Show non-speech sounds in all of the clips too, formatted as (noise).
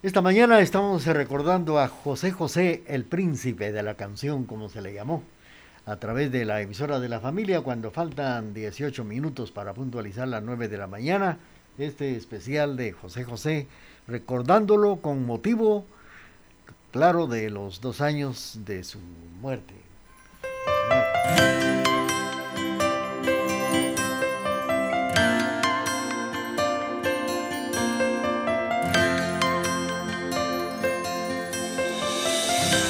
Esta mañana estamos recordando a José José, el príncipe de la canción, como se le llamó, a través de la emisora de la familia, cuando faltan 18 minutos para puntualizar las 9 de la mañana, este especial de José José, recordándolo con motivo, claro, de los dos años de su muerte.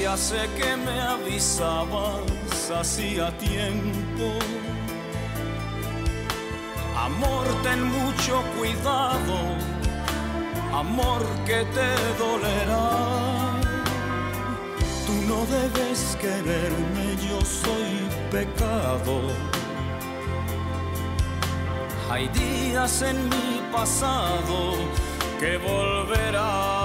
Ya sé que me avisabas hacía tiempo. Amor, ten mucho cuidado, amor que te dolerá. Tú no debes quererme, yo soy pecado. Hay días en mi pasado que volverán.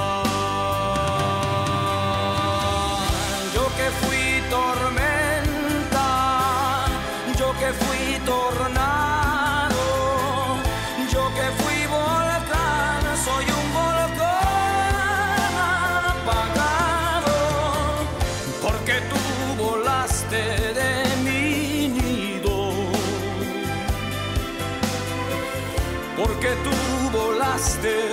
De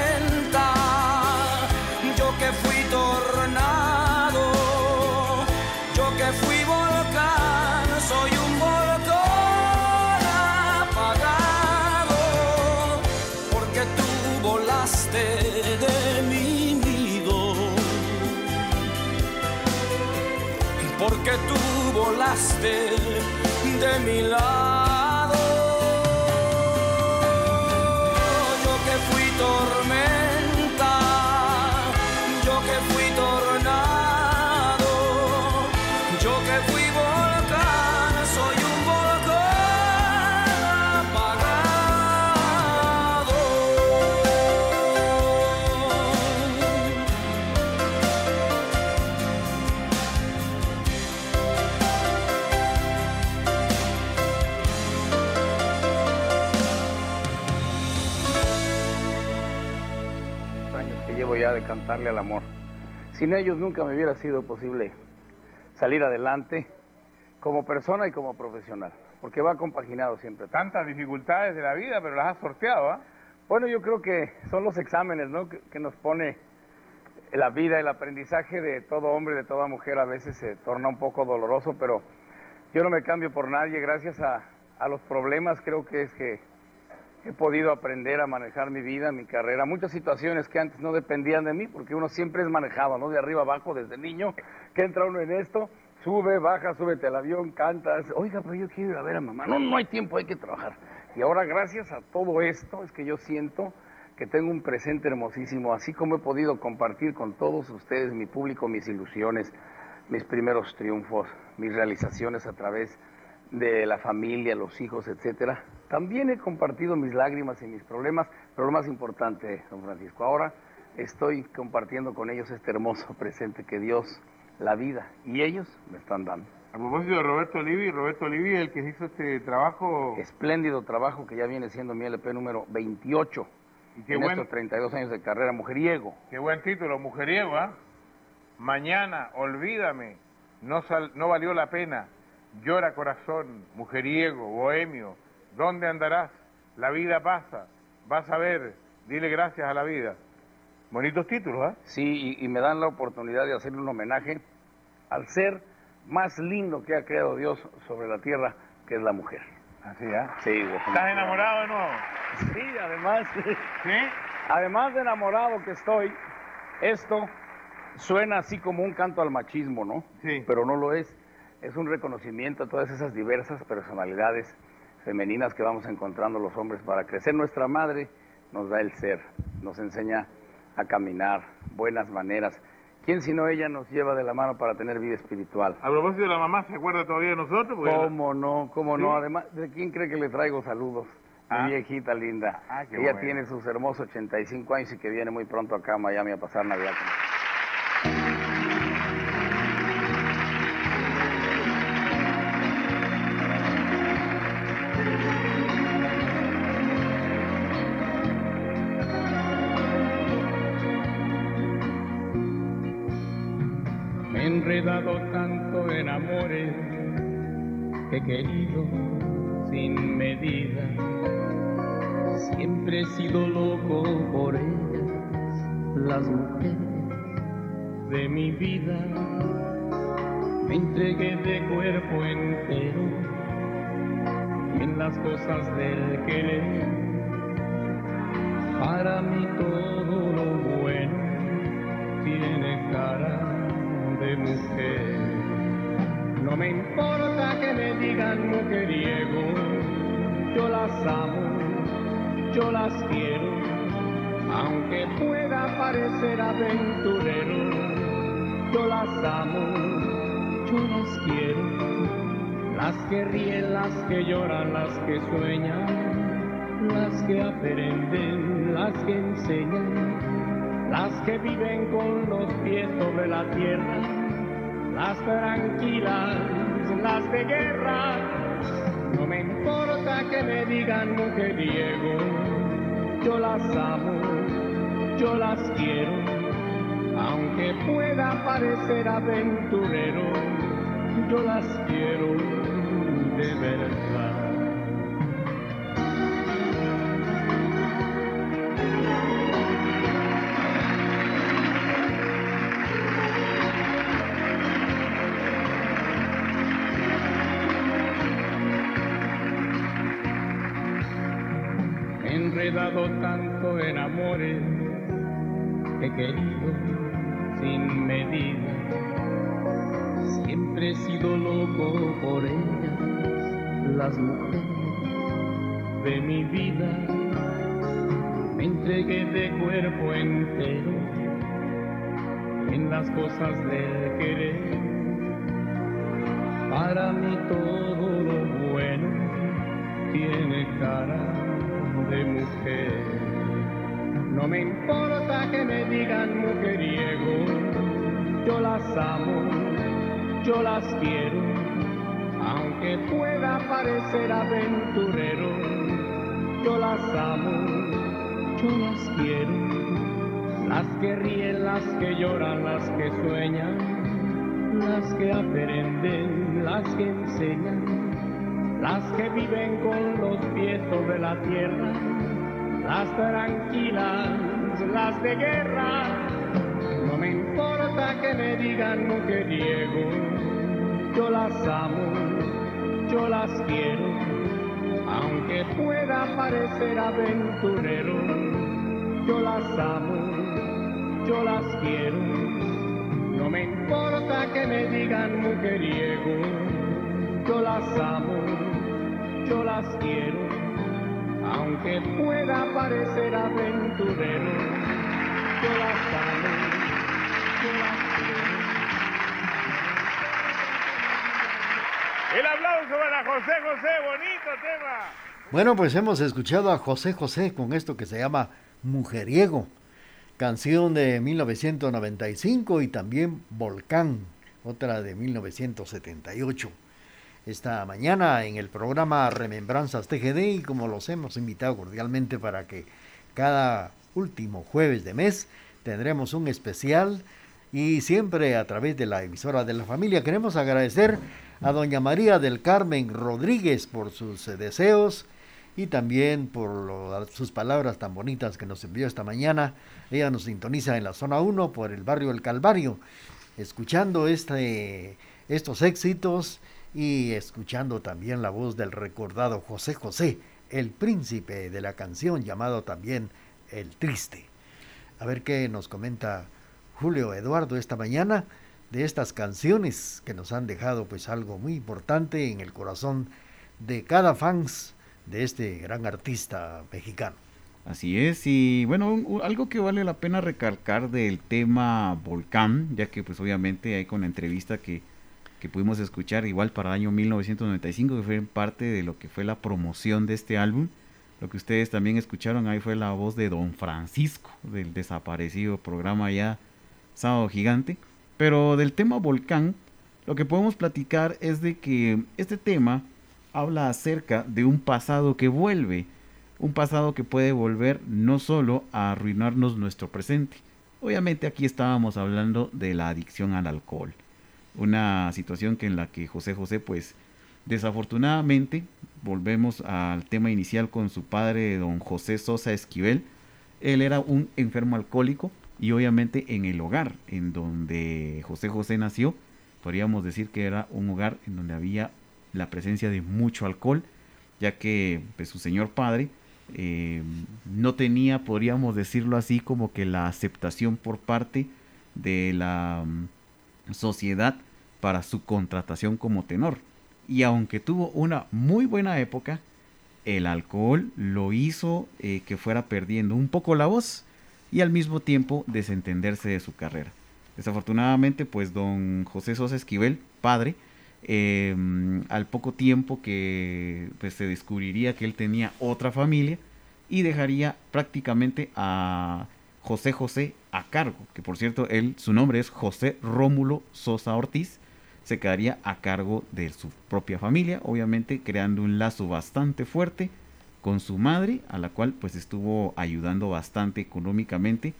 porque tú volaste de mi lado. Cantarle al amor. Sin ellos nunca me hubiera sido posible salir adelante como persona y como profesional, porque va compaginado siempre. Tantas dificultades de la vida, pero las has sorteado, ¿ah? Bueno, yo creo que son los exámenes, ¿no? Que, nos pone la vida, el aprendizaje de todo hombre, de toda mujer, a veces se torna un poco doloroso, pero yo no me cambio por nadie, gracias a, a los problemas creo que es que he podido aprender a manejar mi vida, mi carrera, muchas situaciones que antes no dependían de mí, porque uno siempre es manejado, ¿no? De arriba abajo, desde niño, que entra uno en esto, sube, baja, súbete al avión, cantas, oiga, pero yo quiero ir a ver a mamá, no, no hay tiempo, hay que trabajar. Y ahora gracias a todo esto es que yo siento que tengo un presente hermosísimo, así como he podido compartir con todos ustedes, mi público, mis ilusiones, mis primeros triunfos, mis realizaciones a través de la familia, los hijos, etcétera. También he compartido mis lágrimas y mis problemas, pero lo más importante, don Francisco, ahora estoy compartiendo con ellos este hermoso (laughs) presente que Dios, la vida y ellos me están dando. A propósito de Roberto Olivi, Roberto Olivi, el que hizo este trabajo. Espléndido trabajo que ya viene siendo mi LP número 28 Y qué en buen, estos 32 años de carrera, mujeriego. qué buen título, mujeriego, ¿ah? Mañana, olvídame, no, sal- no valió la pena. Llora corazón, mujeriego, bohemio. ¿Dónde andarás? La vida pasa. Vas a ver, dile gracias a la vida. Bonitos títulos, ¿ah? Sí, y, y me dan la oportunidad de hacerle un homenaje al ser más lindo que ha creado Dios sobre la tierra, que es la mujer. Así, ¿ah? Sí, ¿Estás enamorado de nuevo? Sí, además, ¿Sí? además de enamorado que estoy, esto suena así como un canto al machismo, ¿no? Sí. Pero no lo es. Es un reconocimiento a todas esas diversas personalidades femeninas que vamos encontrando los hombres para crecer. Nuestra madre nos da el ser, nos enseña a caminar, buenas maneras. ¿Quién sino ella nos lleva de la mano para tener vida espiritual? A propósito de la mamá, ¿se acuerda todavía de nosotros? ¿Cómo no? ¿Cómo ¿Sí? no? Además, ¿de quién cree que le traigo saludos? Mi Ah. viejita linda. Ah, Ella bueno. tiene sus hermosos 85 años y que viene muy pronto acá a Miami a pasar Navidad con he enredado tanto en amores que he querido sin medida. Siempre he sido loco por ellas, las mujeres de mi vida. Me entregué de cuerpo entero en las cosas del querer. Para mí todo lo bueno tiene cara de mujer. No me importa que me digan mujeriego, yo las amo, yo las quiero, aunque pueda parecer aventurero, yo las amo, yo las quiero. Las que ríen, las que lloran, las que sueñan, las que aprenden, las que enseñan, las que viven con los pies sobre la tierra, las tranquilas, las de guerra. No me importa que me digan mujeriego, yo las amo, yo las quiero, aunque pueda parecer aventurero, yo las quiero de verdad. Querido sin medida. Siempre he sido loco por ellas, las mujeres de mi vida. Me entregué de cuerpo entero en las cosas del querer. Para mí todo lo bueno tiene cara de mujer. No me importa que me digan mujeriego, yo las amo, yo las quiero, aunque pueda parecer aventurero, yo las amo, yo las quiero. Las que ríen, las que lloran, las que sueñan, las que aprenden, las que enseñan, las que viven con los pies sobre la tierra, las tranquilas, las de guerra. No me importa que me digan mujeriego, yo las amo, yo las quiero, aunque pueda parecer aventurero, yo las amo, yo las quiero. No me importa que me digan mujeriego, yo las amo, yo las quiero. Aunque pueda parecer aventurero, yo las amo, yo las quiero. El aplauso para José José, bonito tema. Bueno, pues hemos escuchado a José José con esto que se llama Mujeriego, canción de 1995 y también Volcán, otra de 1978. Esta mañana en el programa Remembranzas TGD y como los hemos invitado cordialmente para que cada último jueves de mes tendremos un especial y siempre a través de la emisora de la familia queremos agradecer a doña María del Carmen Rodríguez por sus eh, deseos y también por sus palabras tan bonitas que nos envió esta mañana. Ella nos sintoniza en la zona 1 por el barrio El Calvario, escuchando este, estos éxitos y escuchando también la voz del recordado José José, el príncipe de la canción llamado también El Triste. A ver qué nos comenta Julio Eduardo esta mañana de estas canciones que nos han dejado pues algo muy importante en el corazón de cada fans de este gran artista mexicano. Así es, y bueno, un- algo que vale la pena recalcar del tema Volcán, ya que pues obviamente hay con la entrevista que, que pudimos escuchar igual para el año 1995, que fue parte de lo que fue la promoción de este álbum. Lo que ustedes también escucharon ahí fue la voz de Don Francisco, del desaparecido programa ya Sábado Gigante. Pero del tema Volcán, lo que podemos platicar es de que este tema habla acerca de un pasado que vuelve, un pasado que puede volver no solo a arruinarnos nuestro presente. Obviamente aquí estábamos hablando de la adicción al alcohol, una situación que en la que José José pues desafortunadamente volvemos al tema inicial con su padre don José Sosa Esquivel. Él era un enfermo alcohólico y obviamente en el hogar en donde José José nació, podríamos decir que era un hogar en donde había la presencia de mucho alcohol, ya que pues, su señor padre eh, no tenía, podríamos decirlo así, como que la aceptación por parte de la sociedad para su contratación como tenor. Y aunque tuvo una muy buena época, el alcohol lo hizo eh, que fuera perdiendo un poco la voz y al mismo tiempo desentenderse de su carrera. Desafortunadamente, pues don José Sosa Esquivel, padre, eh, al poco tiempo que pues, se descubriría que él tenía otra familia y dejaría prácticamente a José José a cargo, que por cierto, él, su nombre es José Rómulo Sosa Ortiz, se quedaría a cargo de su propia familia, obviamente creando un lazo bastante fuerte con su madre, a la cual pues estuvo ayudando bastante económicamente,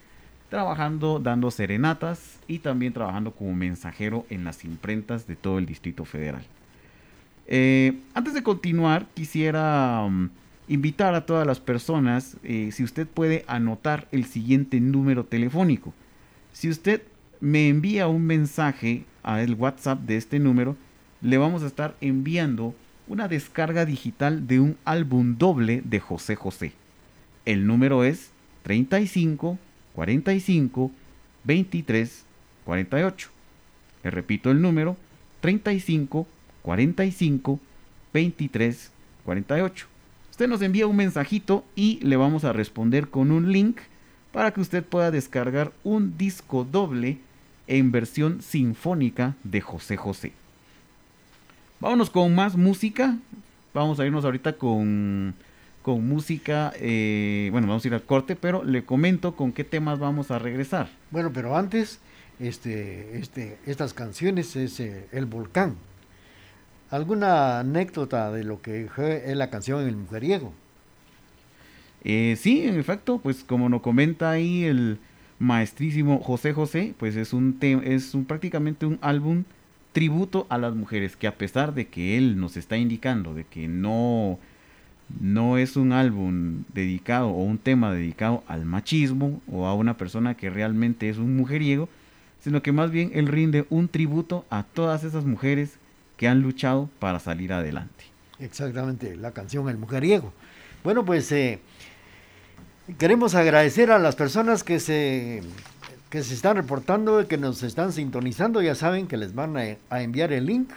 trabajando, dando serenatas y también trabajando como mensajero en las imprentas de todo el Distrito Federal. Eh, antes de continuar, quisiera um, invitar a todas las personas, eh, si usted puede anotar el siguiente número telefónico. Si usted me envía un mensaje al WhatsApp de este número, le vamos a estar enviando una descarga digital de un álbum doble de José José. El número es 35 45 23 48. Le repito el número 35 45 23 48. Usted nos envía un mensajito y le vamos a responder con un link para que usted pueda descargar un disco doble en versión sinfónica de José José. Vámonos con más música. Vamos a irnos ahorita con, con música. eh, bueno, vamos a ir al corte, pero le comento con qué temas vamos a regresar. Bueno, pero antes, este, este, estas canciones es eh, El Volcán. ¿Alguna anécdota de lo que eh, la canción El Mujeriego? Eh, sí, en efecto, pues como nos comenta ahí el maestrísimo José José, pues es un es un, prácticamente un álbum tributo a las mujeres que a pesar de que él nos está indicando de que no no es un álbum dedicado o un tema dedicado al machismo o a una persona que realmente es un mujeriego, sino que más bien él rinde un tributo a todas esas mujeres que han luchado para salir adelante. Exactamente, la canción El Mujeriego. Bueno, pues eh, queremos agradecer a las personas que se, que se están reportando, que nos están sintonizando. Ya saben que les van a, enviar el link.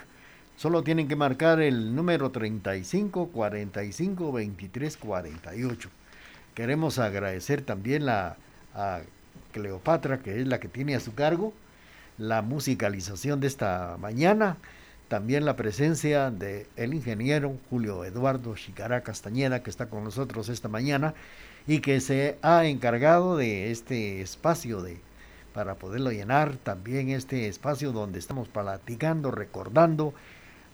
Solo tienen que marcar el número 35 45 23 48. Queremos agradecer también a Cleopatra, que es la que tiene a su cargo la musicalización de esta mañana también la presencia del el ingeniero Julio Eduardo Chicará Castañeda, que está con nosotros esta mañana y que se ha encargado de este espacio de para poderlo llenar, también este espacio donde estamos platicando, recordando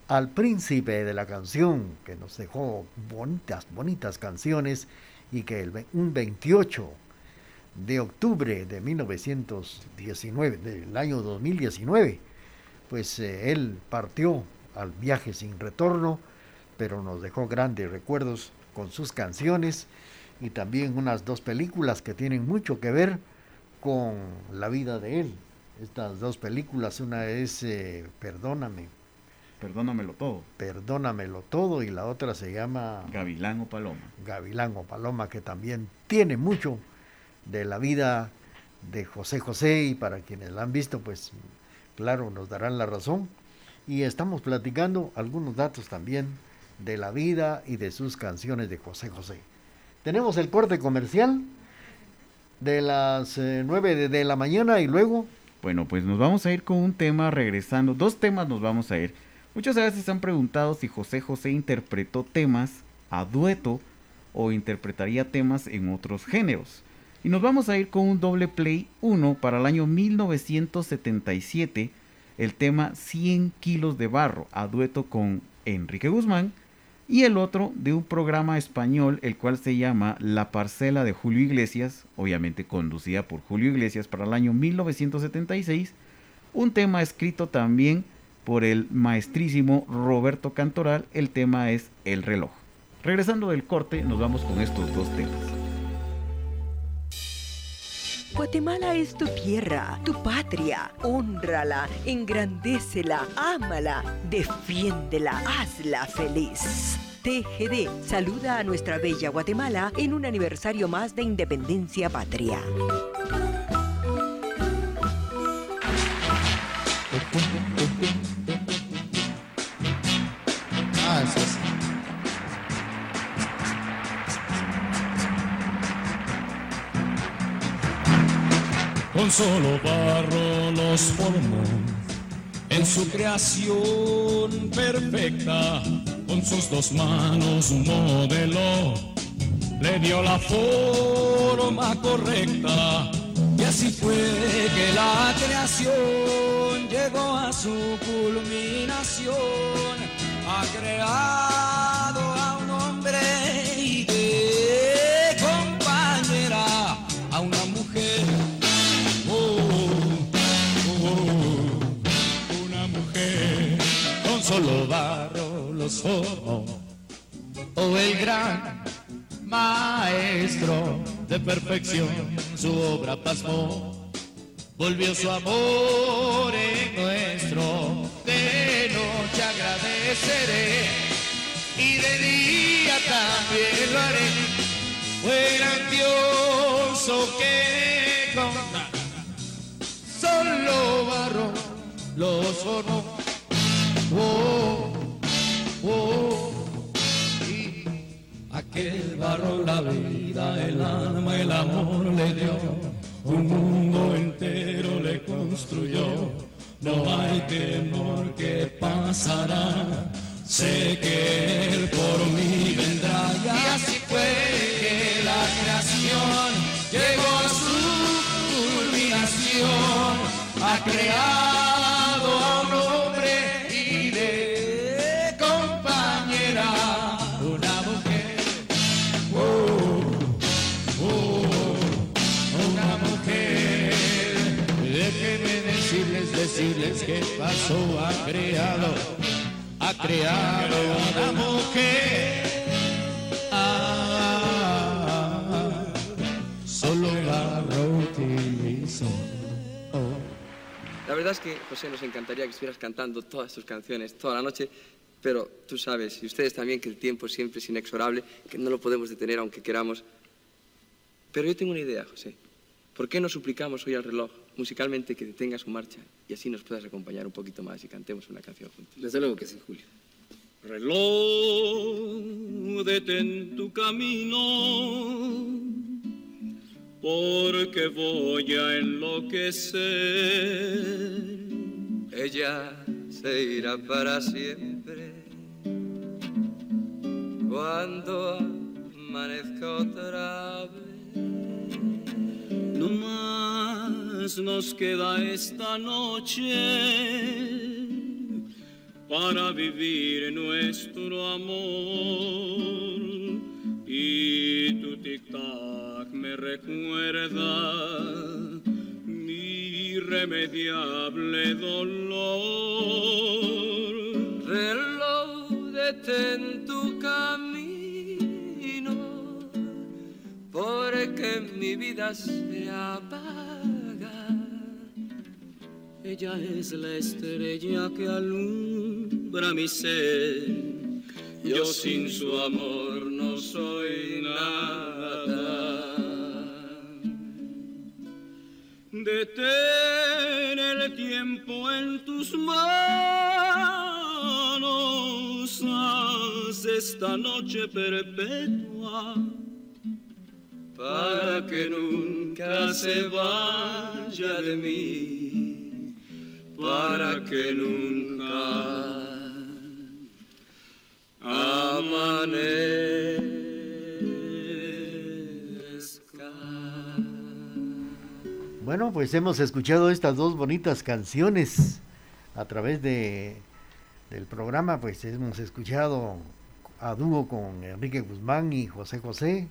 al príncipe de la canción que nos dejó bonitas, bonitas canciones y que el, un 28 de octubre de 1919, del año 2019, pues eh, él partió al viaje sin retorno, pero nos dejó grandes recuerdos con sus canciones y también unas dos películas que tienen mucho que ver con la vida de él. Estas dos películas, una es eh, Perdóname. Perdónamelo todo. Perdónamelo todo y la otra se llama Gavilán o Paloma. Gavilán o Paloma, que también tiene mucho de la vida de José José y para quienes la han visto, pues claro, nos darán la razón. Y estamos platicando algunos datos también de la vida y de sus canciones de José José. Tenemos el corte comercial de las eh, nueve 9 de, la mañana y luego... Bueno, pues nos vamos a ir con un tema regresando. Dos temas nos vamos a ir. Muchas veces se han preguntado si José José interpretó temas a dueto o interpretaría temas en otros géneros. Y nos vamos a ir con un doble play 1 para el año 1977, el tema 100 kilos de barro, a dueto con Enrique Guzmán, y el otro de un programa español, el cual se llama La Parcela de Julio Iglesias, obviamente conducida por Julio Iglesias para el año 1976, un tema escrito también por el maestrísimo Roberto Cantoral, el tema es El reloj. Regresando del corte, nos vamos con estos dos temas. Guatemala es tu tierra, tu patria. Honrala, engrandécela, ámala, defiéndela, hazla feliz. TGD saluda a nuestra bella Guatemala en un aniversario más de independencia patria. Con solo barro los formó. En su creación perfecta, con sus dos manos modeló, le dio la forma correcta. Y así fue que la creación llegó a su culminación, ha creado a un hombre solo barro los ojos. Oh, el gran maestro de perfección, su obra pasmó. Volvió su amor en nuestro, de noche agradeceré y de día también lo haré. Fue grandioso que con solo barro los formó oh, oh, y aquel barro la vida, el alma, el amor le dio, un mundo entero le construyó, no hay temor que pasará. Sé que Él por mí vendrá. Y así fue que la creación llegó a su culminación a creado que pasó, ha creado, ha creado una mujer. Ah, solo barro utilizó. La verdad es que, José, nos encantaría que estuvieras cantando todas tus canciones toda la noche, Pero tú sabes, y ustedes también, que el tiempo siempre es inexorable, que no lo podemos detener aunque queramos. Pero yo tengo una idea, José. ¿Por qué no suplicamos hoy al reloj musicalmente que detenga su marcha y así nos puedas acompañar un poquito más y cantemos una canción juntos? Desde luego que sí, Julio. Reloj, detén tu camino, porque voy a enloquecer. Ella se irá para siempre cuando amanezca otra vez. No más nos queda esta noche para vivir nuestro amor. Y tu tic-tac me recuerda mi irremediable dolor. Reloj, detén tu camino, porque mi vida se apaga. Ella es la estrella que alumbra mi ser. Yo sin su amor no soy nada. Detén el tiempo en tus manos. Haz esta noche perpetua para que nunca se vaya de mí, para que nunca amanezca. Bueno, pues hemos escuchado estas dos bonitas canciones a través de del programa, pues hemos escuchado a dúo con Enrique Guzmán y José José,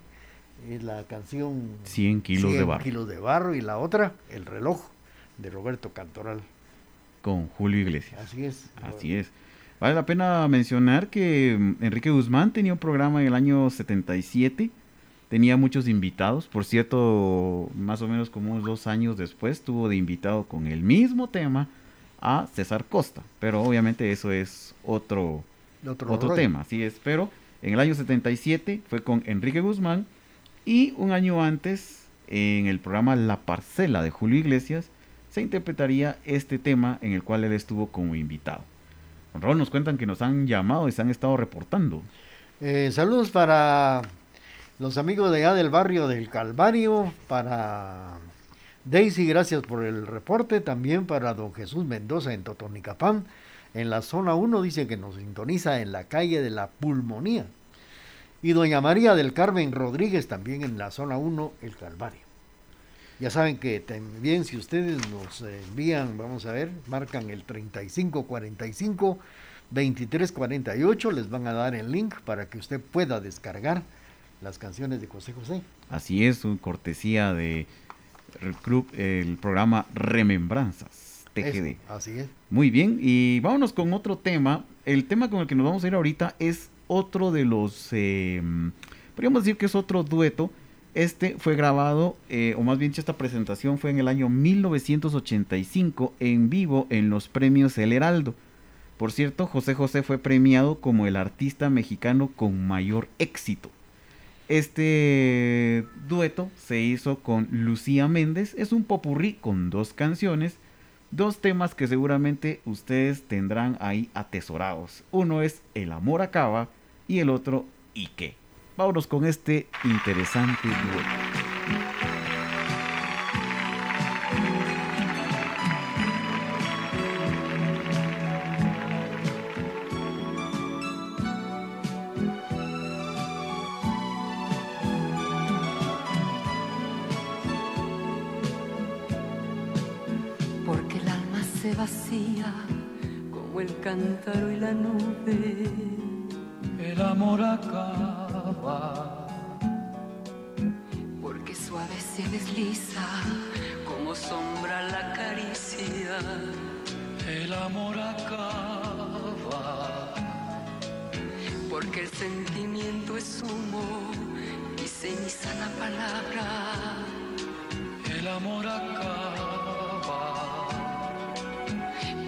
la canción 100 kilos de 100 barro. kilos de barro y la otra, El reloj de Roberto Cantoral. Con Julio Iglesias. Así es. Así es. Vale la pena mencionar que mm, Enrique Guzmán tenía un programa en el año 77, tenía muchos invitados, por cierto, más o menos como unos dos años después tuvo de invitado con el mismo tema a César Costa, pero obviamente eso es otro, Otro otro, tema, así es, pero en el año 77 fue con Enrique Guzmán y un año antes en el programa La Parcela de Julio Iglesias se interpretaría este tema en el cual él estuvo como invitado. Raúl, nos cuentan que nos han llamado y se han estado reportando. Eh, saludos para los amigos de allá del barrio del Calvario, para Daisy, gracias por el reporte, también para don Jesús Mendoza en Totonicapán, en la zona 1 dice que nos sintoniza en la calle de la Pulmonía, y doña María del Carmen Rodríguez también en la zona 1, el Calvario. Ya saben que también si ustedes nos envían, vamos a ver, marcan el 3545 2348, les van a dar el link para que usted pueda descargar las canciones de José José. Así es, un cortesía de el club, el programa Remembranzas, TGD. Eso, así es. Muy bien, y vámonos con otro tema. El tema con el que nos vamos a ir ahorita es otro de los, eh, podríamos decir que es otro dueto. Este fue grabado, eh, o más bien esta presentación fue en el año 1985 en vivo en los premios El Heraldo. Por cierto, José José fue premiado como el artista mexicano con mayor éxito. Este dueto se hizo con Lucía Méndez. Es un popurrí con dos canciones. Dos temas que seguramente ustedes tendrán ahí atesorados. Uno es El amor acaba y el otro ¿Y qué? Vámonos con este interesante dueto. Desliza como sombra la caricia. El amor acaba. Porque el sentimiento es humo y ceniza la palabra. El amor acaba.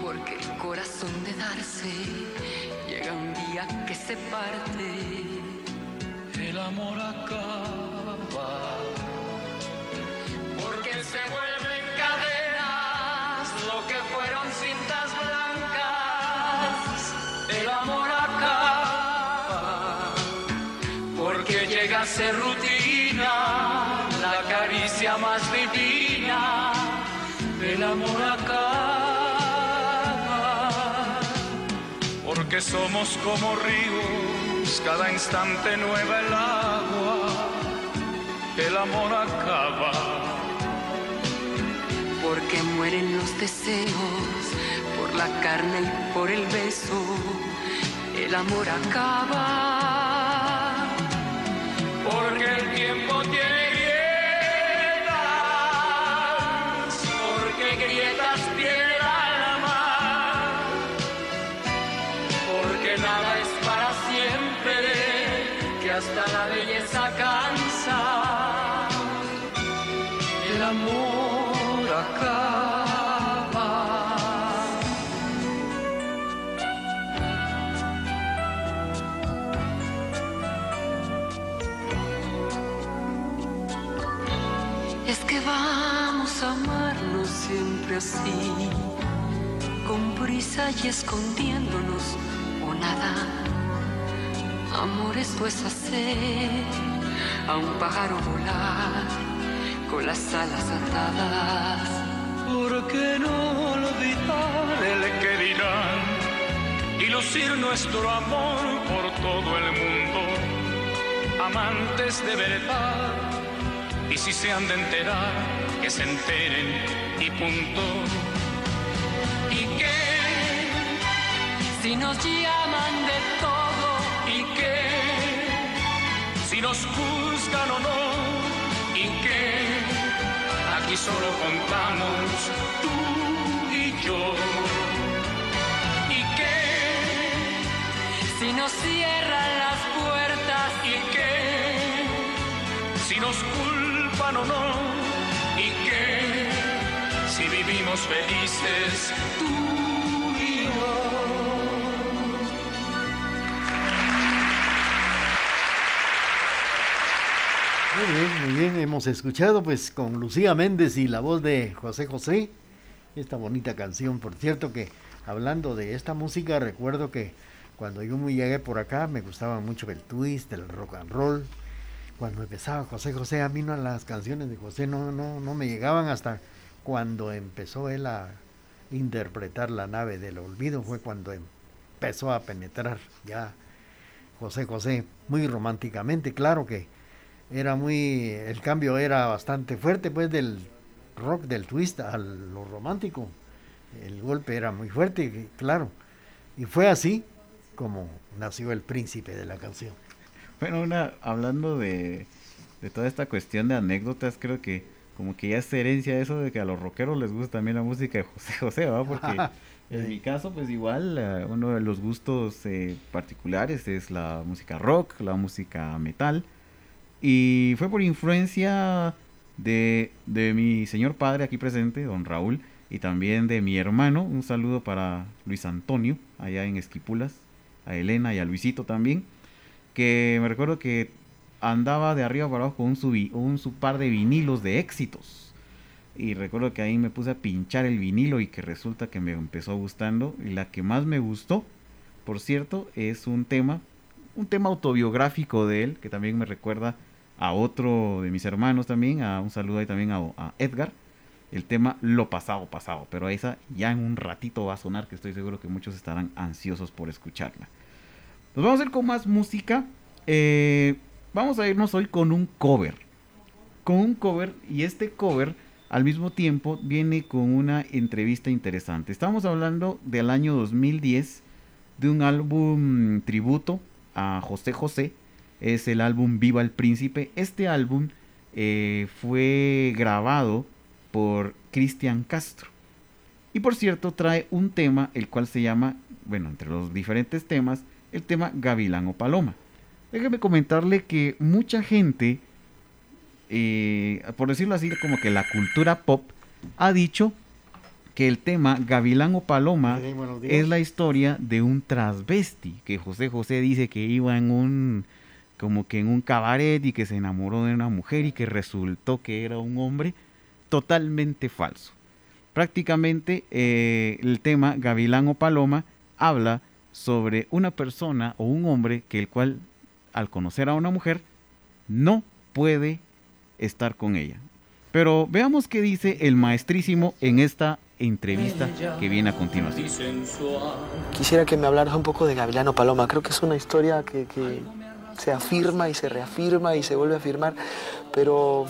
Porque el corazón de darse llega un que se parte. El amor acaba. Se vuelven cadenas lo que fueron cintas blancas. El amor acaba. Porque llega a ser rutina la caricia más divina. El amor acaba. Porque somos como ríos, cada instante nueva el agua. El amor acaba. Porque mueren los deseos por la carne y por el beso. El amor acaba. Porque el tiempo tiene grietas, porque grietas tiene el alma, porque nada es para siempre, que hasta la belleza cansa. El amor siempre así, con prisa y escondiéndonos o nada. Amor, esto es hacer a un pájaro volar con las alas atadas. ¿Por qué no olvidar el que dirán y lucir nuestro amor por todo el mundo? Amantes de verdad, y si se han de enterar, que se enteren y punto. ¿Y qué? Si nos llaman de todo ¿Y qué? Si nos juzgan o no, ¿y qué? Aquí solo contamos tú y yo. ¿Y qué? si nos cierran las puertas ¿Y qué? Si nos culpan o no, ¿y qué? Si vivimos felices tú Muy bien, muy bien. Hemos escuchado pues con Lucía Méndez y la voz de José José esta bonita canción. Por cierto que hablando de esta música recuerdo que cuando yo me llegué por acá me gustaba mucho el twist, el rock and roll. Cuando empezaba José José, a mí no las canciones de José no, no, no me llegaban hasta cuando empezó él a interpretar la nave del olvido. Fue cuando empezó a penetrar ya José José muy románticamente. Claro que era muy, el cambio era bastante fuerte pues del rock, del twist a lo romántico. El golpe era muy fuerte, claro. Y fue así como nació el príncipe de la canción. Bueno, una, hablando de, de toda esta cuestión de anécdotas, creo que como que ya es herencia eso de que a los rockeros les gusta también la música de José José, ¿verdad? (laughs) Porque en mi caso, pues igual, eh, uno de los gustos eh, particulares es la música rock, la música metal. Y fue por influencia de, de mi señor padre aquí presente, don Raúl, y también de mi hermano. Un saludo para Luis Antonio, allá en Esquipulas, a Elena y a Luisito también. Que me recuerdo que andaba de arriba para abajo con un, subi- un su par de vinilos de éxitos. Y recuerdo que ahí me puse a pinchar el vinilo y que resulta que me empezó gustando. Y la que más me gustó, por cierto, es un tema, un tema autobiográfico de él, que también me recuerda a otro de mis hermanos también, a un saludo ahí también a, Edgar. El tema Lo pasado, pasado. Pero esa ya en un ratito va a sonar, que estoy seguro que muchos estarán ansiosos por escucharla. Nos vamos a ir con más música. Eh, vamos a irnos hoy con un cover. Con un cover, y este cover al mismo tiempo viene con una entrevista interesante. Estamos hablando del año 2010 de un álbum tributo a José José. Es el álbum Viva el Príncipe. Este álbum eh, fue grabado por Cristian Castro. Y por cierto, trae un tema, el cual se llama, bueno, entre los diferentes temas, el tema Gavilán o Paloma. Déjeme comentarle que mucha gente, eh, por decirlo así, como que la cultura pop, ha dicho que el tema Gavilán o Paloma Sí, es la historia de un transvesti, que José José dice que iba en un como que en un cabaret y que se enamoró de una mujer y que resultó que era un hombre totalmente falso. Prácticamente eh, el tema Gavilán o Paloma habla sobre una persona o un hombre que el cual al conocer a una mujer no puede estar con ella. Pero veamos qué dice el maestrísimo en esta entrevista que viene a continuación. Quisiera que me hablaras un poco de Gavilano Paloma. Creo que es una historia que se afirma y se reafirma y se vuelve a afirmar, pero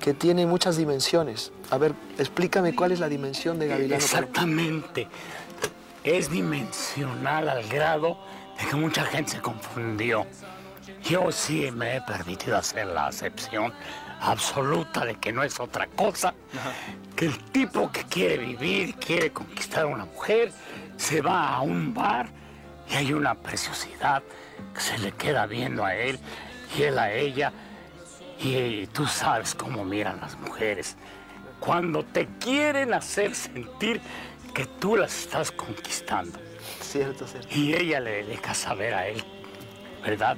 que tiene muchas dimensiones. A ver, explícame cuál es la dimensión de Gavilano. Exactamente. Es dimensional al grado de que mucha gente se confundió. Yo sí me he permitido hacer la acepción absoluta de que no es otra cosa que el tipo que quiere vivir, quiere conquistar a una mujer, se va a un bar y hay una preciosidad se le queda viendo a él y él a ella. Y tú sabes cómo miran las mujeres. Cuando te quieren hacer sentir que tú las estás conquistando. Cierto, cierto. Y ella le deja saber a él, ¿verdad?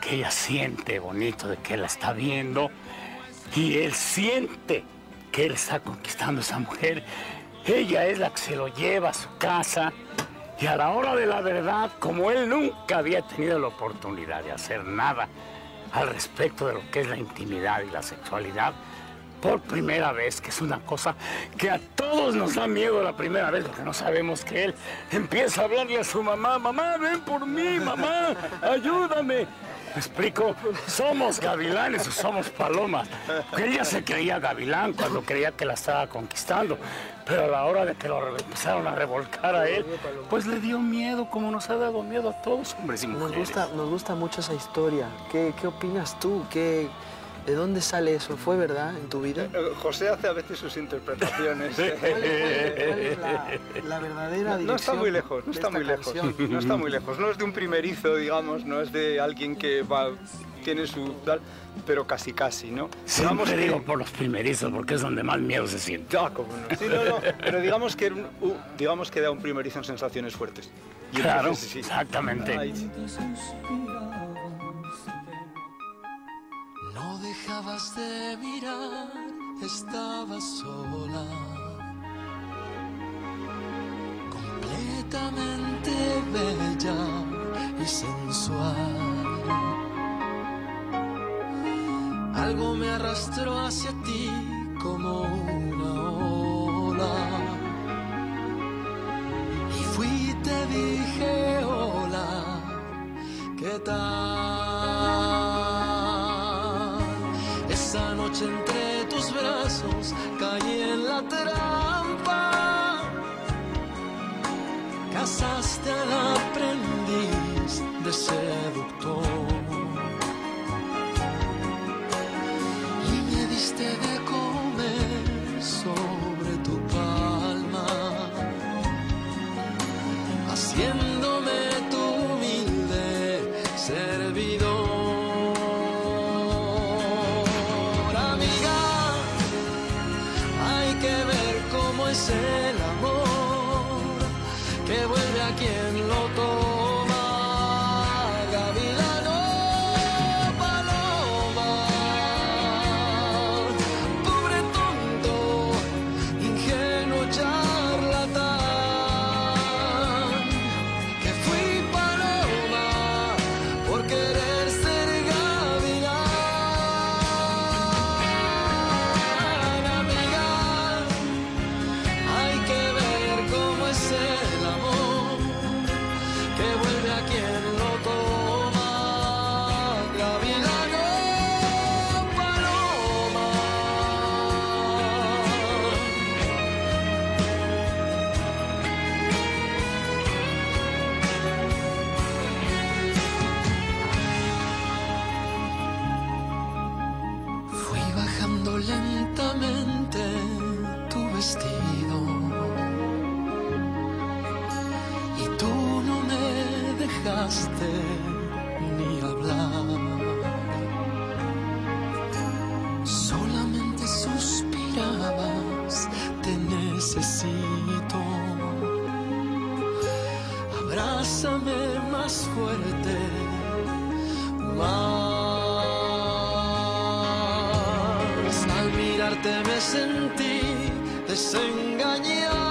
Que ella siente bonito de que la está viendo. Y él siente que él está conquistando a esa mujer. Ella es la que se lo lleva a su casa. Y a la hora de la verdad, como él nunca había tenido la oportunidad de hacer nada al respecto de lo que es la intimidad y la sexualidad, por primera vez, que es una cosa que a todos nos da miedo la primera vez, porque no sabemos que él empieza a hablarle a su mamá, mamá, ven por mí, mamá, ayúdame. ¿Me explico? ¿Somos gavilanes o somos palomas? Ella se creía gavilán cuando creía que la estaba conquistando, pero a la hora de que lo empezaron a revolcar a él, pues le dio miedo, como nos ha dado miedo a todos, hombres y Nos mujeres. gusta, nos gusta mucho esa historia. ¿Qué, qué opinas tú? ¿Qué, ¿De dónde sale eso? ¿Fue verdad en tu vida? Eh, José hace a veces sus interpretaciones. (laughs) ¿Cuál es, cuál es la, la verdadera No, dirección? no está muy lejos, no está muy lejos. canción? No está muy lejos. No es de un primerizo, digamos, no es de alguien que va, tiene su tal, pero casi casi, ¿no? Siempre que- digo por los primerizos, porque es donde más miedo se siente. Ya, cómo no. Sí, no, no, pero digamos que, un- u- digamos que da un primerizo en sensaciones fuertes. Y Claro, entonces, sí. exactamente. Ahí sí. No dejabas de mirar, estabas sola. Completamente bella y sensual. Algo me arrastró hacia ti como una ola. Y fui y te dije hola, ¿qué tal? Brazos caí en la trampa. Casaste al aprendiz de seductor. Dejaste ni hablar. Solamente suspirabas, te necesito. Abrázame más fuerte, más. Al mirarte me sentí desengañado.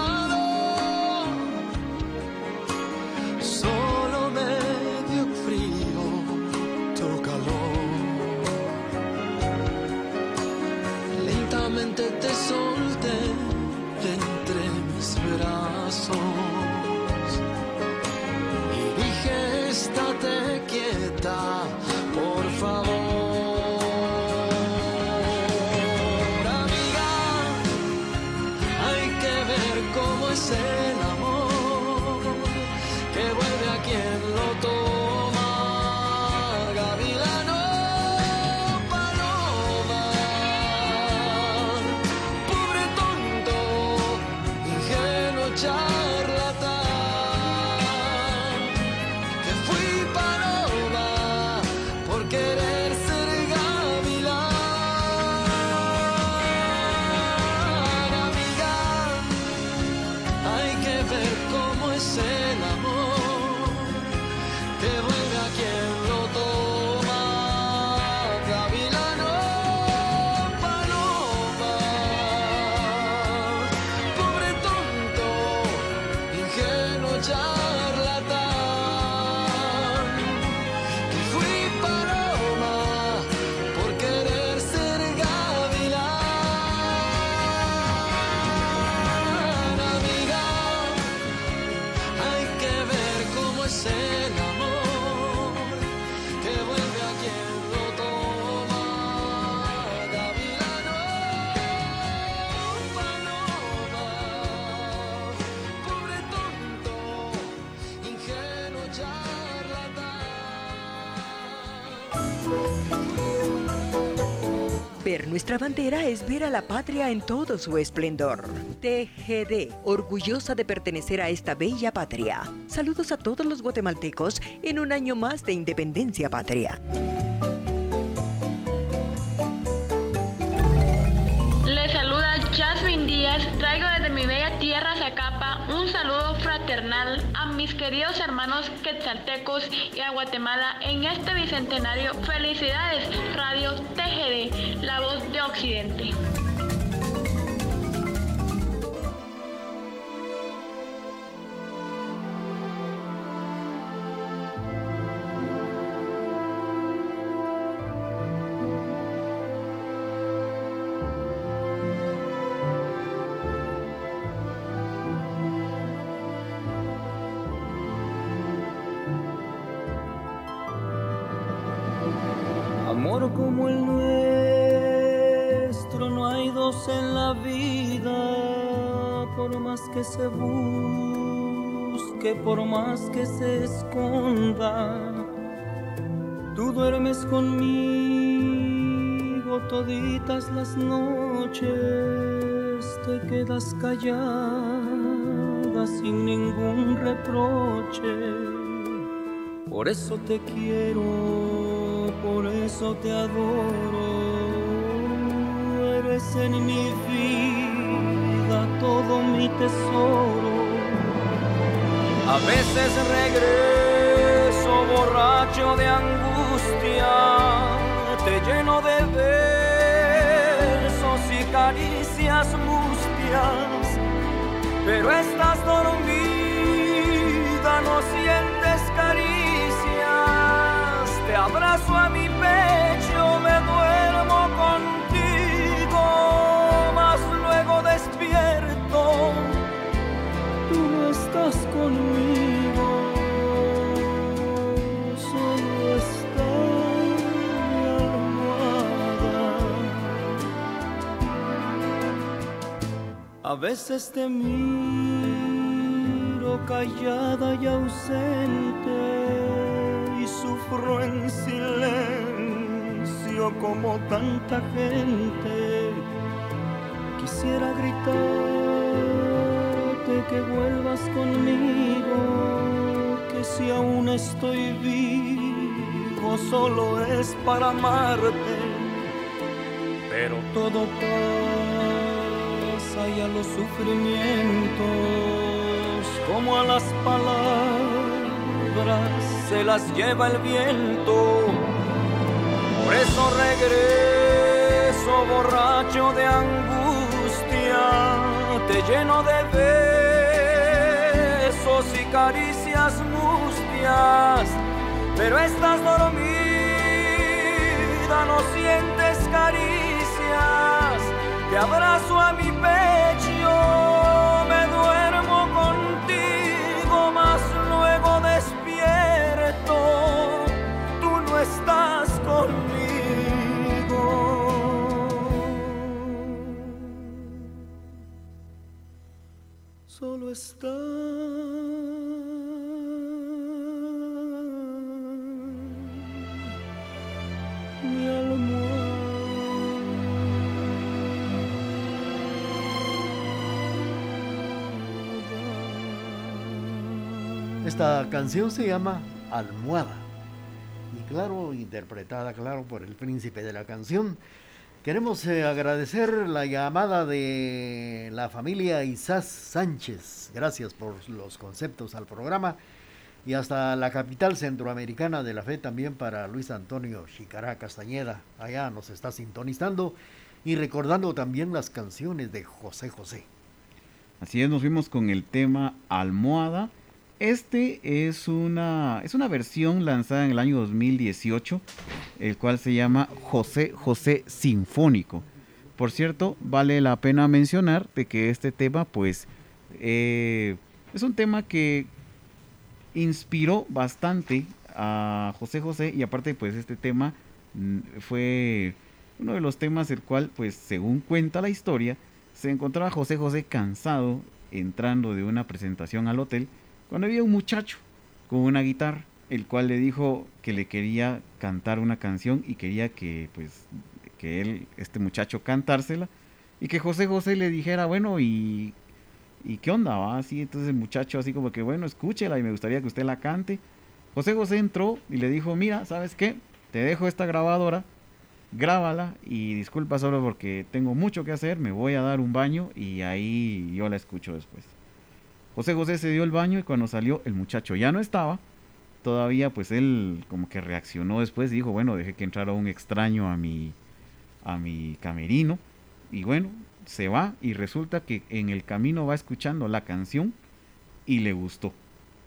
Nuestra bandera es ver a la patria en todo su esplendor. TGD, orgullosa de pertenecer a esta bella patria. Saludos a todos los guatemaltecos en un año más de independencia patria. Les saluda Jasmine Díaz. Traigo desde mi bella tierra Zacapa un saludo fraternal mis queridos hermanos quetzaltecos y a Guatemala en este bicentenario. Felicidades, Radio TGD, la voz de Occidente. Busque, por más que se esconda. Tú duermes conmigo toditas las noches, te quedas callada sin ningún reproche. Por eso te quiero, por eso te adoro. Eres en mi vida todo mi tesoro. A veces regreso borracho de angustia, te lleno de besos y caricias mustias, pero estás dormida, no sientes caricias, te abrazo a mi A veces te miro callada y ausente y sufro en silencio como tanta gente. Quisiera gritarte que vuelvas conmigo, que si aún estoy vivo solo es para amarte, pero todo pasa calla los sufrimientos, como a las palabras se las lleva el viento. Por eso regreso borracho de angustia, te lleno de y caricias mustias, pero estás dormida, no sientes caricias, te abrazo a mi pecho, me duermo contigo, mas luego despierto, tú no estás conmigo. Solo está Esta canción se llama Almohada. Y claro, interpretada, claro, por el príncipe de la canción. Queremos eh, agradecer la llamada de la familia Isás Sánchez. Gracias por los conceptos al programa. Y hasta la capital centroamericana de la fe también para Luis Antonio Chicará Castañeda. Allá nos está sintonizando y recordando también las canciones de José José. Así es, nos fuimos con el tema Almohada. Este es una, es una versión lanzada en el año 2018, el cual se llama José José Sinfónico. Por cierto, vale la pena mencionar de que este tema, pues, eh, es un tema que inspiró bastante a José José y aparte, pues, este tema mm, fue uno de los temas el cual, pues, según cuenta la historia, se encontraba José José cansado entrando de una presentación al hotel cuando había un muchacho con una guitarra, el cual le dijo que le quería cantar una canción y quería que, pues, que él, este muchacho, cantársela y que José José le dijera, bueno, y, y qué onda, así, entonces el muchacho así como que, bueno, escúchela y me gustaría que usted la cante. José José entró y le dijo, mira, ¿sabes qué? Te dejo esta grabadora, grábala y disculpa solo porque tengo mucho que hacer, me voy a dar un baño y ahí yo la escucho después. José José se dio el baño y cuando salió el muchacho ya no estaba. Todavía pues él como que reaccionó después y dijo, bueno, dejé que entrara un extraño a mi, a mi camerino. Y bueno, se va y resulta que en el camino va escuchando la canción y le gustó.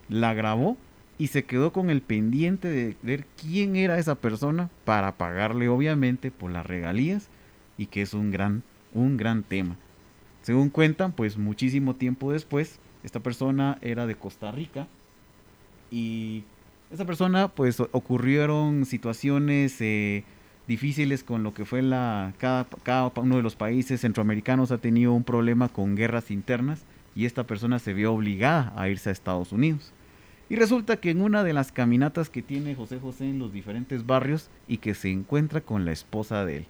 La grabó y se quedó con el pendiente de ver quién era esa persona para pagarle obviamente por las regalías y que es un gran, un gran tema. Según cuentan, pues muchísimo tiempo después, esta persona era de Costa Rica y esta persona pues ocurrieron situaciones eh, difíciles con lo que fue la cada, cada uno de los países centroamericanos ha tenido un problema con guerras internas y esta persona se vio obligada a irse a Estados Unidos. Y resulta que en una de las caminatas que tiene José José en los diferentes barrios y que se encuentra con la esposa de él.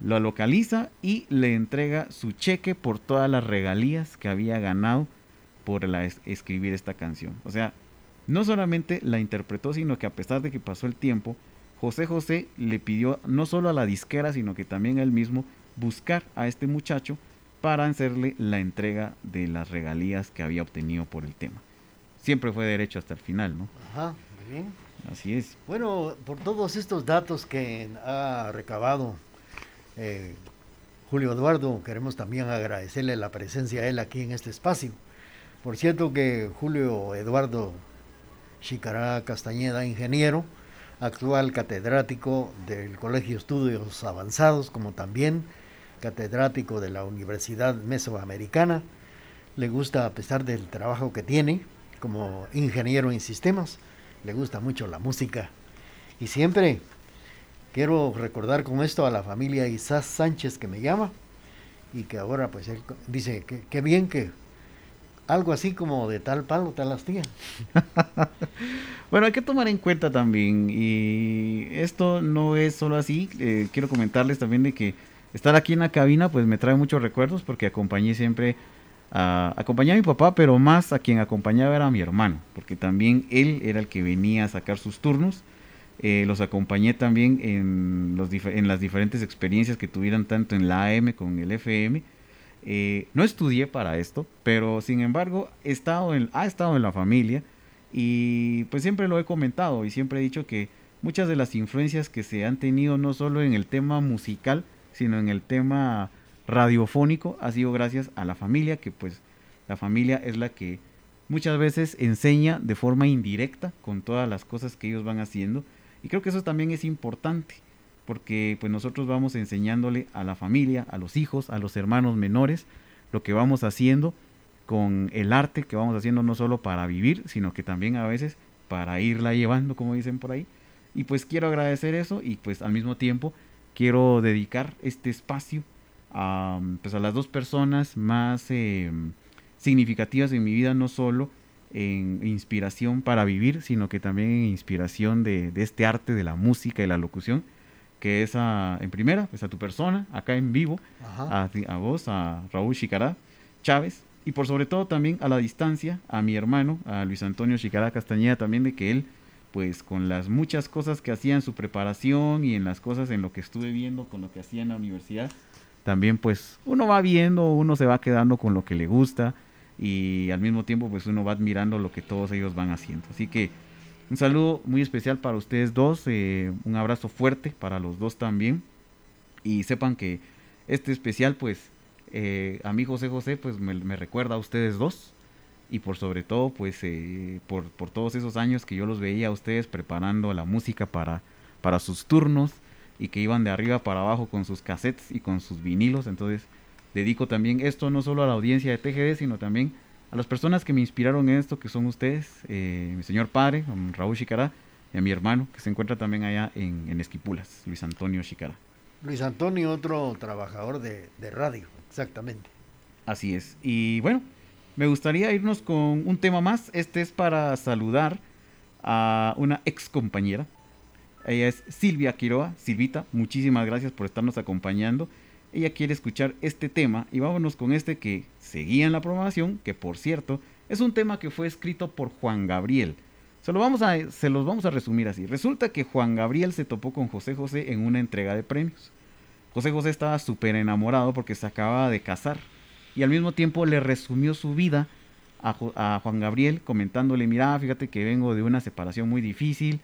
Lo localiza y le entrega su cheque por todas las regalías que había ganado por la es- escribir esta canción. O sea, no solamente la interpretó, sino que a pesar de que pasó el tiempo, José José le pidió no solo a la disquera, sino que también a él mismo buscar a este muchacho para hacerle la entrega de las regalías que había obtenido por el tema. Siempre fue derecho hasta el final, ¿no? Ajá, muy bien. Así es. Bueno, por todos estos datos que ha recabado eh, Julio Eduardo, queremos también agradecerle la presencia de él aquí en este espacio. Por cierto que Julio Eduardo Chicará Castañeda, ingeniero, actual catedrático del Colegio Estudios Avanzados, como también catedrático de la Universidad Mesoamericana. Le gusta, a pesar del trabajo que tiene como ingeniero en sistemas, le gusta mucho la música. Y siempre quiero recordar con esto a la familia Isás Sánchez que me llama y que ahora pues él dice que, que bien que algo así como de tal palo, tal astilla. (laughs) Bueno, hay que tomar en cuenta también, y esto no es solo así, eh, quiero comentarles también de que estar aquí en la cabina pues me trae muchos recuerdos porque acompañé siempre, a, acompañé a mi papá, pero más a quien acompañaba era a mi hermano, porque también él era el que venía a sacar sus turnos, eh, los acompañé también en, los en las diferentes experiencias que tuvieran tanto en la AM como en el FM, Eh, no estudié para esto, pero sin embargo he estado en, ha estado en la familia y pues siempre lo he comentado y siempre he dicho que muchas de las influencias que se han tenido no solo en el tema musical, sino en el tema radiofónico ha sido gracias a la familia, que pues la familia es la que muchas veces enseña de forma indirecta con todas las cosas que ellos van haciendo. Y creo que eso también es importante, porque pues nosotros vamos enseñándole a la familia, a los hijos, a los hermanos menores, lo que vamos haciendo con el arte que vamos haciendo no solo para vivir, sino que también a veces para irla llevando, como dicen por ahí. Y pues quiero agradecer eso y pues al mismo tiempo quiero dedicar este espacio a, pues, a las dos personas más eh, significativas en mi vida, no solo en inspiración para vivir, sino que también en inspiración de, de este arte de la música y la locución, que es a, en primera, pues a tu persona, acá en vivo, a, a vos, a Raúl Chicará Chávez, y por sobre todo también a la distancia, a mi hermano, a Luis Antonio Chicará Castañeda, también de que él, pues con las muchas cosas que hacía en su preparación y en las cosas en lo que estuve viendo, con lo que hacía en la universidad, también pues uno va viendo, uno se va quedando con lo que le gusta y al mismo tiempo pues uno va admirando lo que todos ellos van haciendo. Así que un saludo muy especial para ustedes dos, eh, un abrazo fuerte para los dos también. Y sepan que este especial pues eh, a mí José José pues me, recuerda a ustedes dos. Y por sobre todo pues eh, por, por todos esos años que yo los veía a ustedes preparando la música para, para sus turnos y que iban de arriba para abajo con sus cassettes y con sus vinilos. Entonces dedico también esto no solo a la audiencia de TGD sino también a las personas que me inspiraron en esto que son ustedes eh, mi señor padre Raúl Chicará y a mi hermano que se encuentra también allá en, en Esquipulas Luis Antonio Chicará Luis Antonio, otro trabajador de, de radio, exactamente. Así es. Y bueno, me gustaría irnos con un tema más. Este es para saludar a una ex compañera. Ella es Silvia Quiroa. Silvita, muchísimas gracias por estarnos acompañando. Ella quiere escuchar este tema y vámonos con este que seguía en la programación, que por cierto es un tema que fue escrito por Juan Gabriel. Se, lo vamos a, se los vamos a resumir así. Resulta que Juan Gabriel se topó con José José en una entrega de premios. José José estaba súper enamorado porque se acababa de casar y al mismo tiempo le resumió su vida a, a Juan Gabriel comentándole, mira, fíjate que vengo de una separación muy difícil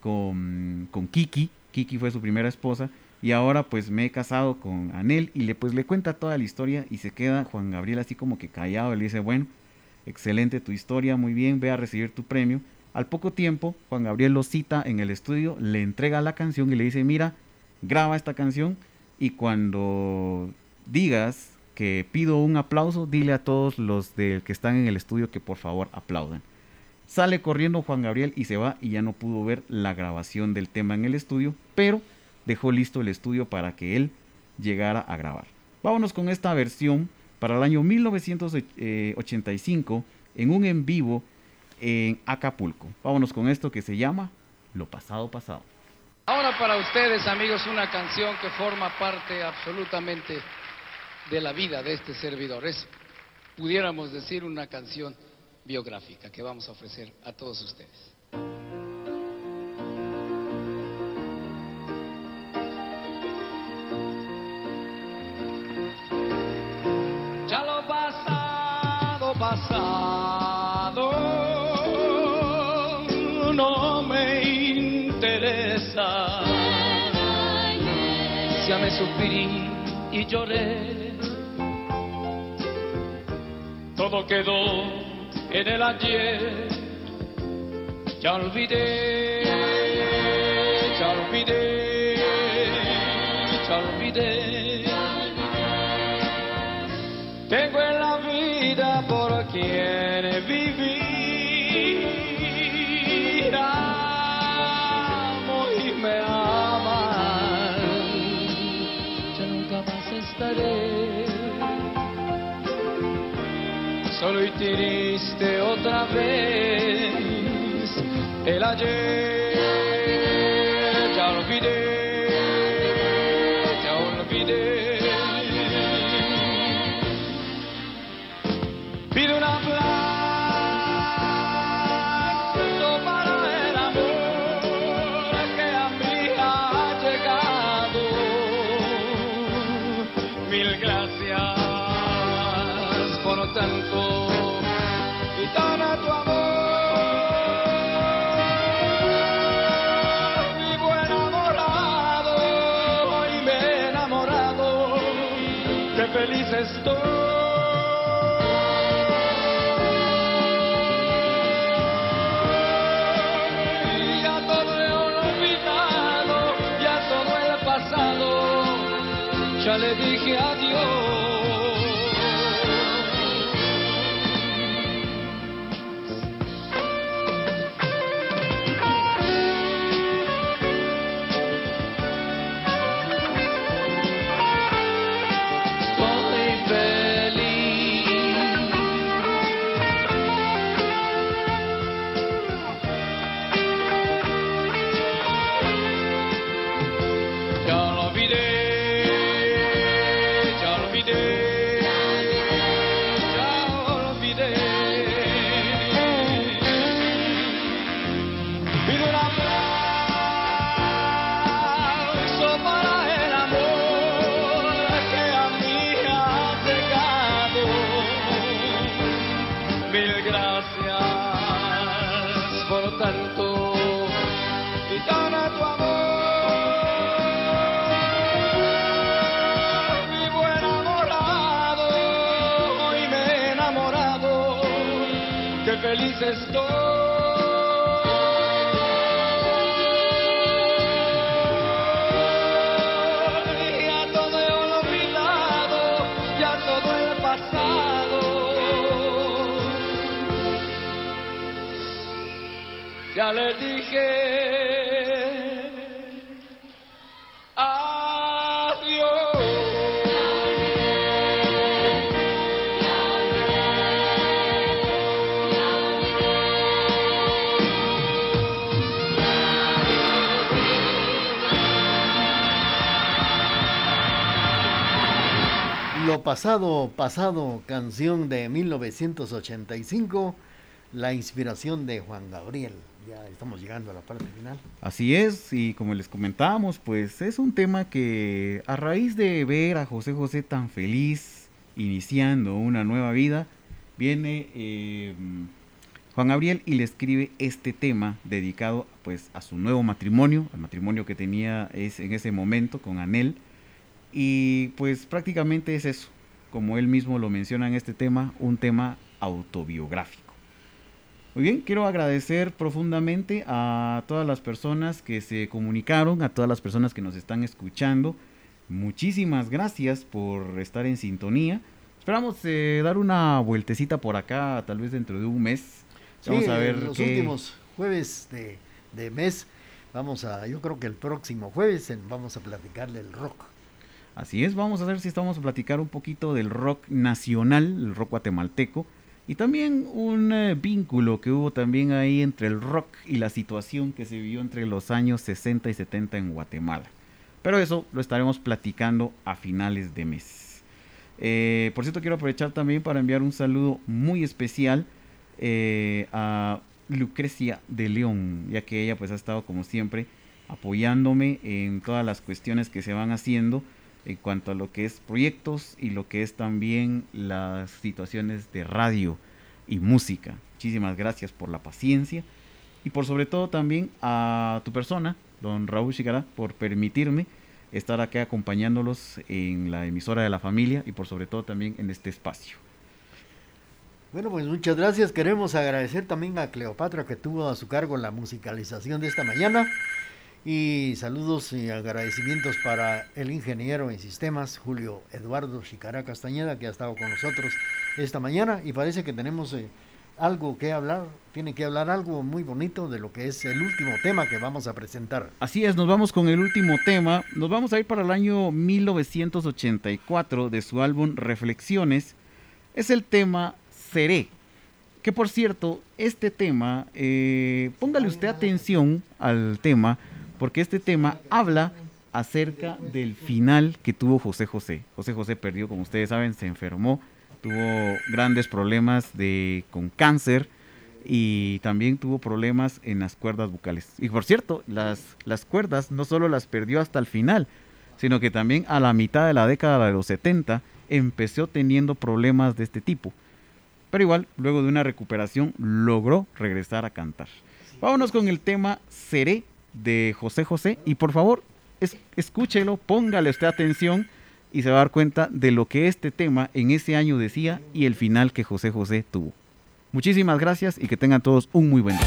con, con Kiki, Kiki fue su primera esposa y ahora pues me he casado con Anel y le pues le cuenta toda la historia y se queda Juan Gabriel así como que callado, le dice, bueno, excelente tu historia, muy bien, ve a recibir tu premio. Al poco tiempo, Juan Gabriel lo cita en el estudio, le entrega la canción y le dice, mira, graba esta canción y cuando digas que pido un aplauso, dile a todos los de que están en el estudio que por favor aplaudan. Sale corriendo Juan Gabriel y se va y ya no pudo ver la grabación del tema en el estudio, pero dejó listo el estudio para que él llegara a grabar. Vámonos con esta versión para el año 1985 en un en vivo en Acapulco. Vámonos con esto que se llama Lo pasado pasado. Ahora para ustedes, amigos, una canción que forma parte absolutamente de la vida de este servidor. Es, pudiéramos decir, una canción biográfica que vamos a ofrecer a todos ustedes. Pasado, no me interesa. Ya me sufrí y lloré. Todo quedó en el ayer. Ya olvidé, ya olvidé, ya olvidé. Solo y triste otra vez. El ayer tanto, gitana tu amor. Vivo enamorado y me he enamorado, qué feliz estoy. Ya le dije adiós. Pasado, pasado, canción de 1985, la inspiración de Juan Gabriel. Ya estamos llegando a la parte final. Así es, y como les comentábamos, pues es un tema que a raíz de ver a José José tan feliz, iniciando una nueva vida, viene eh, Juan Gabriel y le escribe este tema dedicado pues a su nuevo matrimonio, al matrimonio que tenía es, en ese momento con Anel. Y pues prácticamente es eso, como él mismo lo menciona en este tema, un tema autobiográfico. Muy bien, quiero agradecer profundamente a todas las personas que se comunicaron, a todas las personas que nos están escuchando. Muchísimas gracias por estar en sintonía. Esperamos eh, dar una vueltecita por acá, tal vez dentro de un mes. Vamos Sí, a ver los qué- últimos jueves de, de mes. Vamos a, yo creo que el próximo jueves vamos a platicar del rock. Así es, vamos a ver si estamos a platicar un poquito del rock nacional, el rock guatemalteco, y también un eh, vínculo que hubo también ahí entre el rock y la situación que se vivió entre los años 60 y 70 en Guatemala. Pero eso lo estaremos platicando a finales de mes. Eh, por cierto, quiero aprovechar también para enviar un saludo muy especial eh, a Lucrecia de León, ya que ella pues ha estado como siempre apoyándome en todas las cuestiones que se van haciendo en cuanto a lo que es proyectos y lo que es también las situaciones de radio y música. Muchísimas gracias por la paciencia y por sobre todo también a tu persona, don Raúl Chigará, por permitirme estar aquí acompañándolos en la emisora de la familia y por sobre todo también en este espacio. Bueno, pues muchas gracias. Queremos agradecer también a Cleopatra que tuvo a su cargo la musicalización de esta mañana. Y saludos y agradecimientos para el ingeniero en sistemas, Julio Eduardo Chicará Castañeda, que ha estado con nosotros esta mañana. Y parece que tenemos eh, algo que hablar, tiene que hablar algo muy bonito de lo que es el último tema que vamos a presentar. Así es, nos vamos con el último tema. Nos vamos a ir para el año 1984 de su álbum Reflexiones. Es el tema Seré. Que por cierto, este tema, eh, póngale usted atención al tema, porque este tema habla acerca del final que tuvo José José. José José perdió, como ustedes saben, se enfermó, tuvo grandes problemas de, con cáncer y también tuvo problemas en las cuerdas vocales. Y por cierto, las, las cuerdas no solo las perdió hasta el final, sino que también a la mitad de la década de los 70 empezó teniendo problemas de este tipo. Pero igual, luego de una recuperación, logró regresar a cantar. Vámonos con el tema Seré de José José. Y por favor, es- escúchelo, póngale usted atención y se va a dar cuenta de lo que este tema en ese año decía y el final que José José tuvo. Muchísimas gracias y que tengan todos un muy buen día.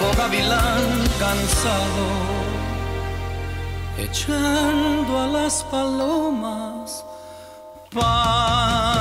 viejo gavilán cansado, echando a las palomas pan.